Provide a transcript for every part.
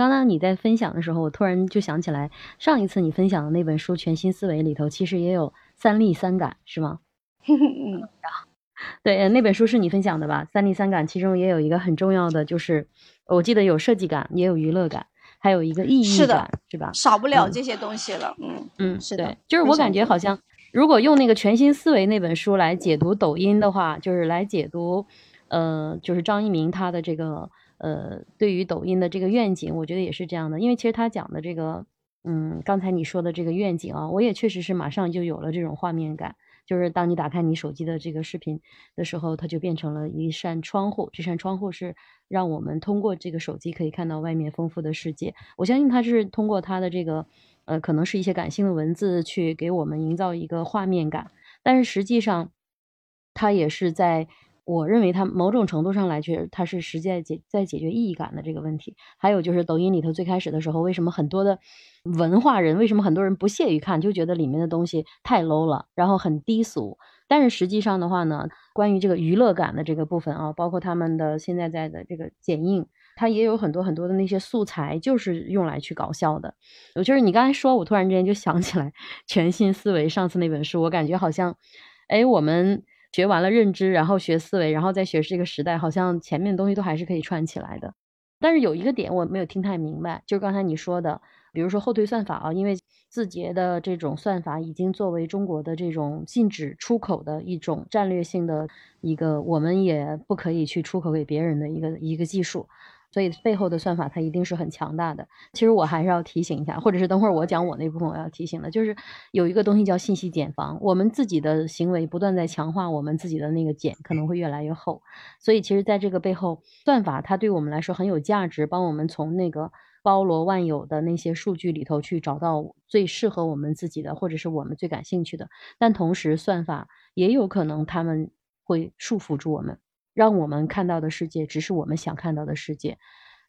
刚刚你在分享的时候，我突然就想起来，上一次你分享的那本书《全新思维》里头，其实也有三力三感，是吗？嗯，对，那本书是你分享的吧？三力三感其中也有一个很重要的，就是我记得有设计感，也有娱乐感，还有一个意义感，是吧？少不了这些东西了。嗯嗯，是的，就是我感觉好像，如果用那个《全新思维》那本书来解读抖音的话，就是来解读，呃，就是张一鸣他的这个。呃，对于抖音的这个愿景，我觉得也是这样的，因为其实他讲的这个，嗯，刚才你说的这个愿景啊，我也确实是马上就有了这种画面感，就是当你打开你手机的这个视频的时候，它就变成了一扇窗户，这扇窗户是让我们通过这个手机可以看到外面丰富的世界。我相信他是通过他的这个，呃，可能是一些感性的文字去给我们营造一个画面感，但是实际上，他也是在。我认为它某种程度上来去，它是实在解在解决意义感的这个问题。还有就是抖音里头最开始的时候，为什么很多的文化人，为什么很多人不屑于看，就觉得里面的东西太 low 了，然后很低俗。但是实际上的话呢，关于这个娱乐感的这个部分啊，包括他们的现在在的这个剪映，它也有很多很多的那些素材，就是用来去搞笑的。就是你刚才说，我突然之间就想起来全新思维上次那本书，我感觉好像，哎，我们。学完了认知，然后学思维，然后再学这个时代，好像前面的东西都还是可以串起来的。但是有一个点我没有听太明白，就是刚才你说的，比如说后退算法啊，因为字节的这种算法已经作为中国的这种禁止出口的一种战略性的一个，我们也不可以去出口给别人的一个一个技术。所以背后的算法它一定是很强大的。其实我还是要提醒一下，或者是等会儿我讲我那部分我要提醒的，就是有一个东西叫信息茧房。我们自己的行为不断在强化我们自己的那个茧，可能会越来越厚。所以其实在这个背后，算法它对我们来说很有价值，帮我们从那个包罗万有的那些数据里头去找到最适合我们自己的，或者是我们最感兴趣的。但同时，算法也有可能他们会束缚住我们。让我们看到的世界只是我们想看到的世界，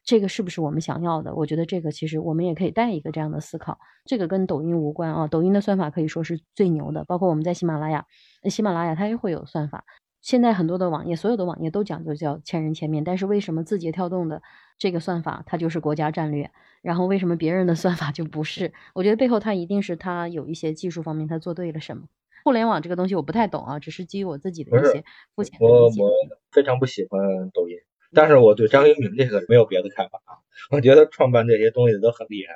这个是不是我们想要的？我觉得这个其实我们也可以带一个这样的思考。这个跟抖音无关啊，抖音的算法可以说是最牛的，包括我们在喜马拉雅，喜马拉雅它也会有算法。现在很多的网页，所有的网页都讲究叫千人千面，但是为什么字节跳动的这个算法它就是国家战略？然后为什么别人的算法就不是？我觉得背后它一定是它有一些技术方面它做对了什么。互联网这个东西我不太懂啊，只是基于我自己的一些肤浅的理解。我我非常不喜欢抖音，但是我对张一鸣这个没有别的看法啊。我觉得创办这些东西都很厉害，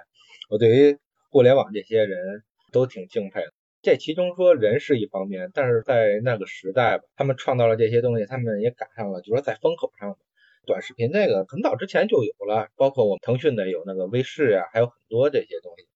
我对于互联网这些人都挺敬佩的。这其中说人是一方面，但是在那个时代吧，他们创造了这些东西，他们也赶上了，就说在风口上。短视频这个很早之前就有了，包括我们腾讯的有那个微视啊，还有很多这些东西。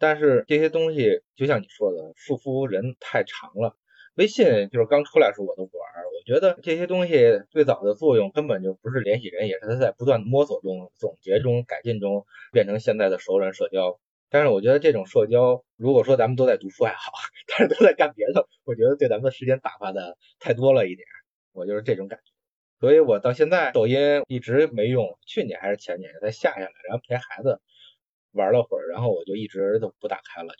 但是这些东西就像你说的，束缚人太长了。微信就是刚出来时候我都不玩，我觉得这些东西最早的作用根本就不是联系人，也是它在不断摸索中、总结中、改进中变成现在的熟人社交。但是我觉得这种社交，如果说咱们都在读书还好，但是都在干别的，我觉得对咱们的时间打发的太多了一点，我就是这种感觉。所以我到现在抖音一直没用，去年还是前年才下下来，然后陪孩子。玩了会儿，然后我就一直都不打开了。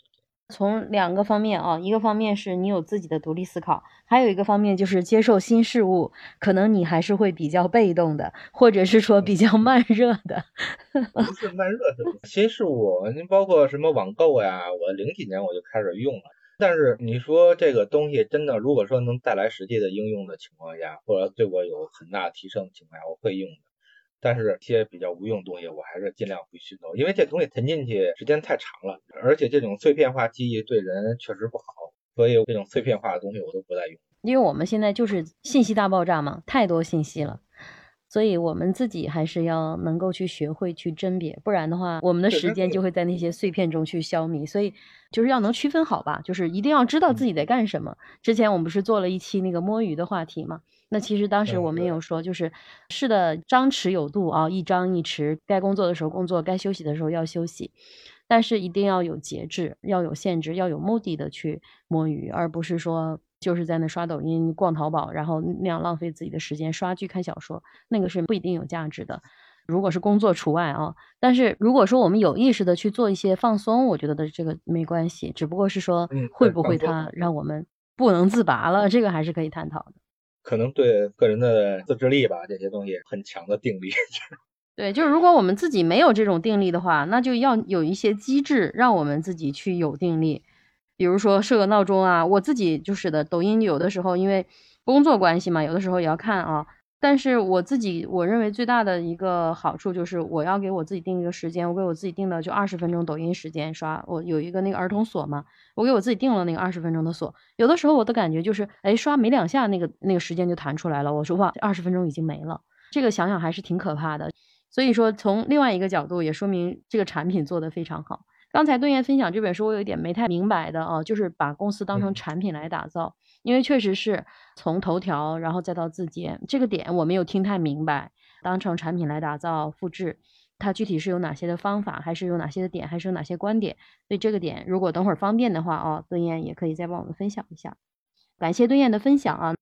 从两个方面啊，一个方面是你有自己的独立思考，还有一个方面就是接受新事物，可能你还是会比较被动的，或者是说比较慢热的。不是慢热的，新事物，您包括什么网购呀，我零几年我就开始用了。但是你说这个东西真的，如果说能带来实际的应用的情况下，或者对我有很大提升的情况下，我会用的。但是一些比较无用的东西，我还是尽量不去弄，因为这东西沉进去时间太长了，而且这种碎片化记忆对人确实不好，所以这种碎片化的东西我都不再用。因为我们现在就是信息大爆炸嘛，太多信息了，所以我们自己还是要能够去学会去甄别，不然的话，我们的时间就会在那些碎片中去消弭。所以就是要能区分好吧，就是一定要知道自己在干什么。之前我们不是做了一期那个摸鱼的话题嘛？那其实当时我们也有说，就是是的，张弛有度啊，一张一弛，该工作的时候工作，该休息的时候要休息，但是一定要有节制，要有限制，要有目的的去摸鱼，而不是说就是在那刷抖音、逛淘宝，然后那样浪费自己的时间，刷剧、看小说，那个是不一定有价值的。如果是工作除外啊，但是如果说我们有意识的去做一些放松，我觉得的这个没关系，只不过是说会不会它让我们不能自拔了，这个还是可以探讨的。可能对个人的自制力吧，这些东西很强的定力。对，就是如果我们自己没有这种定力的话，那就要有一些机制让我们自己去有定力，比如说设个闹钟啊。我自己就是的，抖音有的时候因为工作关系嘛，有的时候也要看啊。但是我自己我认为最大的一个好处就是我要给我自己定一个时间，我给我自己定的就二十分钟抖音时间刷。我有一个那个儿童锁嘛，我给我自己定了那个二十分钟的锁。有的时候我的感觉就是，哎，刷没两下，那个那个时间就弹出来了。我说哇，二十分钟已经没了，这个想想还是挺可怕的。所以说，从另外一个角度也说明这个产品做得非常好。刚才顿燕分享这本书，我有一点没太明白的啊，就是把公司当成产品来打造，因为确实是从头条然后再到字节这个点我没有听太明白。当成产品来打造、复制，它具体是有哪些的方法，还是有哪些的点，还是有哪些观点？所以这个点如果等会儿方便的话啊，顿燕也可以再帮我们分享一下。感谢顿燕的分享啊。